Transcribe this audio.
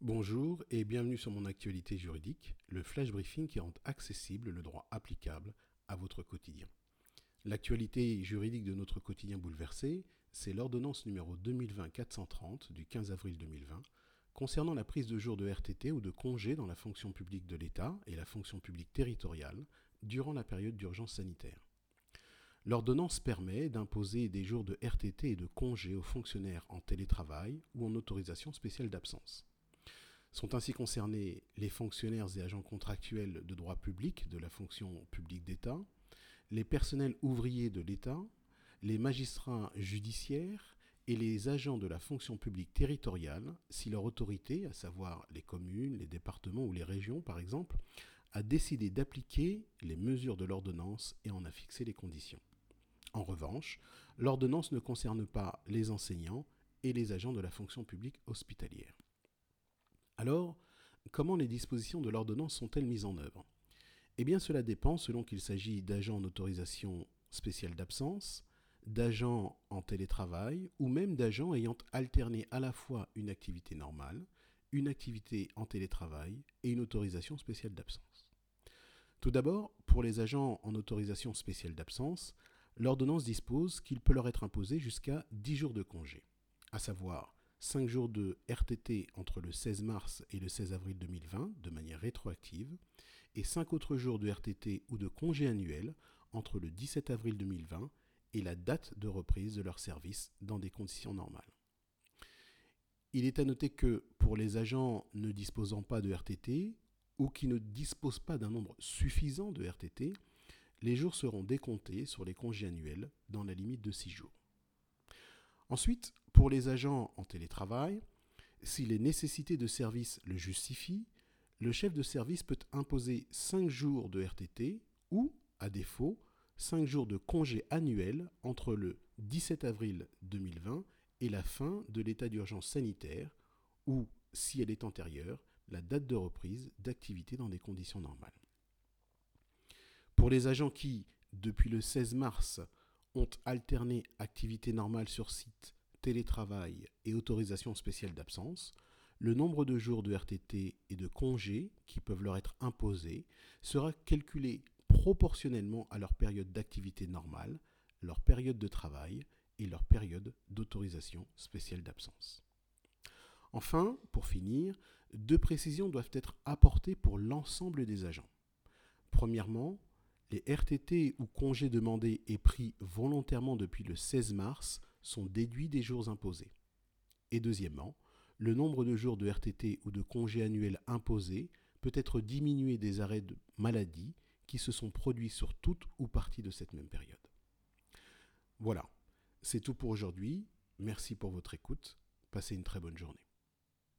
Bonjour et bienvenue sur mon actualité juridique, le flash briefing qui rend accessible le droit applicable à votre quotidien. L'actualité juridique de notre quotidien bouleversé, c'est l'ordonnance numéro 2020-430 du 15 avril 2020 concernant la prise de jours de RTT ou de congés dans la fonction publique de l'État et la fonction publique territoriale durant la période d'urgence sanitaire. L'ordonnance permet d'imposer des jours de RTT et de congés aux fonctionnaires en télétravail ou en autorisation spéciale d'absence. Sont ainsi concernés les fonctionnaires et agents contractuels de droit public de la fonction publique d'État, les personnels ouvriers de l'État, les magistrats judiciaires et les agents de la fonction publique territoriale si leur autorité, à savoir les communes, les départements ou les régions par exemple, a décidé d'appliquer les mesures de l'ordonnance et en a fixé les conditions. En revanche, l'ordonnance ne concerne pas les enseignants et les agents de la fonction publique hospitalière. Alors, comment les dispositions de l'ordonnance sont-elles mises en œuvre? Eh bien, cela dépend selon qu'il s'agit d'agents en autorisation spéciale d'absence, d'agents en télétravail ou même d'agents ayant alterné à la fois une activité normale, une activité en télétravail et une autorisation spéciale d'absence. Tout d'abord, pour les agents en autorisation spéciale d'absence, l'ordonnance dispose qu'il peut leur être imposé jusqu'à 10 jours de congé, à savoir 5 jours de RTT entre le 16 mars et le 16 avril 2020 de manière rétroactive, et 5 autres jours de RTT ou de congé annuel entre le 17 avril 2020 et la date de reprise de leur service dans des conditions normales. Il est à noter que pour les agents ne disposant pas de RTT ou qui ne disposent pas d'un nombre suffisant de RTT, les jours seront décomptés sur les congés annuels dans la limite de 6 jours. Ensuite, pour les agents en télétravail, si les nécessités de service le justifient, le chef de service peut imposer 5 jours de RTT ou, à défaut, 5 jours de congé annuel entre le 17 avril 2020 et la fin de l'état d'urgence sanitaire ou, si elle est antérieure, la date de reprise d'activité dans des conditions normales. Pour les agents qui, depuis le 16 mars, ont alterné activité normale sur site, télétravail et autorisation spéciale d'absence, le nombre de jours de RTT et de congés qui peuvent leur être imposés sera calculé proportionnellement à leur période d'activité normale, leur période de travail et leur période d'autorisation spéciale d'absence. Enfin, pour finir, deux précisions doivent être apportées pour l'ensemble des agents. Premièrement, les RTT ou congés demandés et pris volontairement depuis le 16 mars sont déduits des jours imposés. Et deuxièmement, le nombre de jours de RTT ou de congés annuels imposés peut être diminué des arrêts de maladie qui se sont produits sur toute ou partie de cette même période. Voilà, c'est tout pour aujourd'hui. Merci pour votre écoute. Passez une très bonne journée.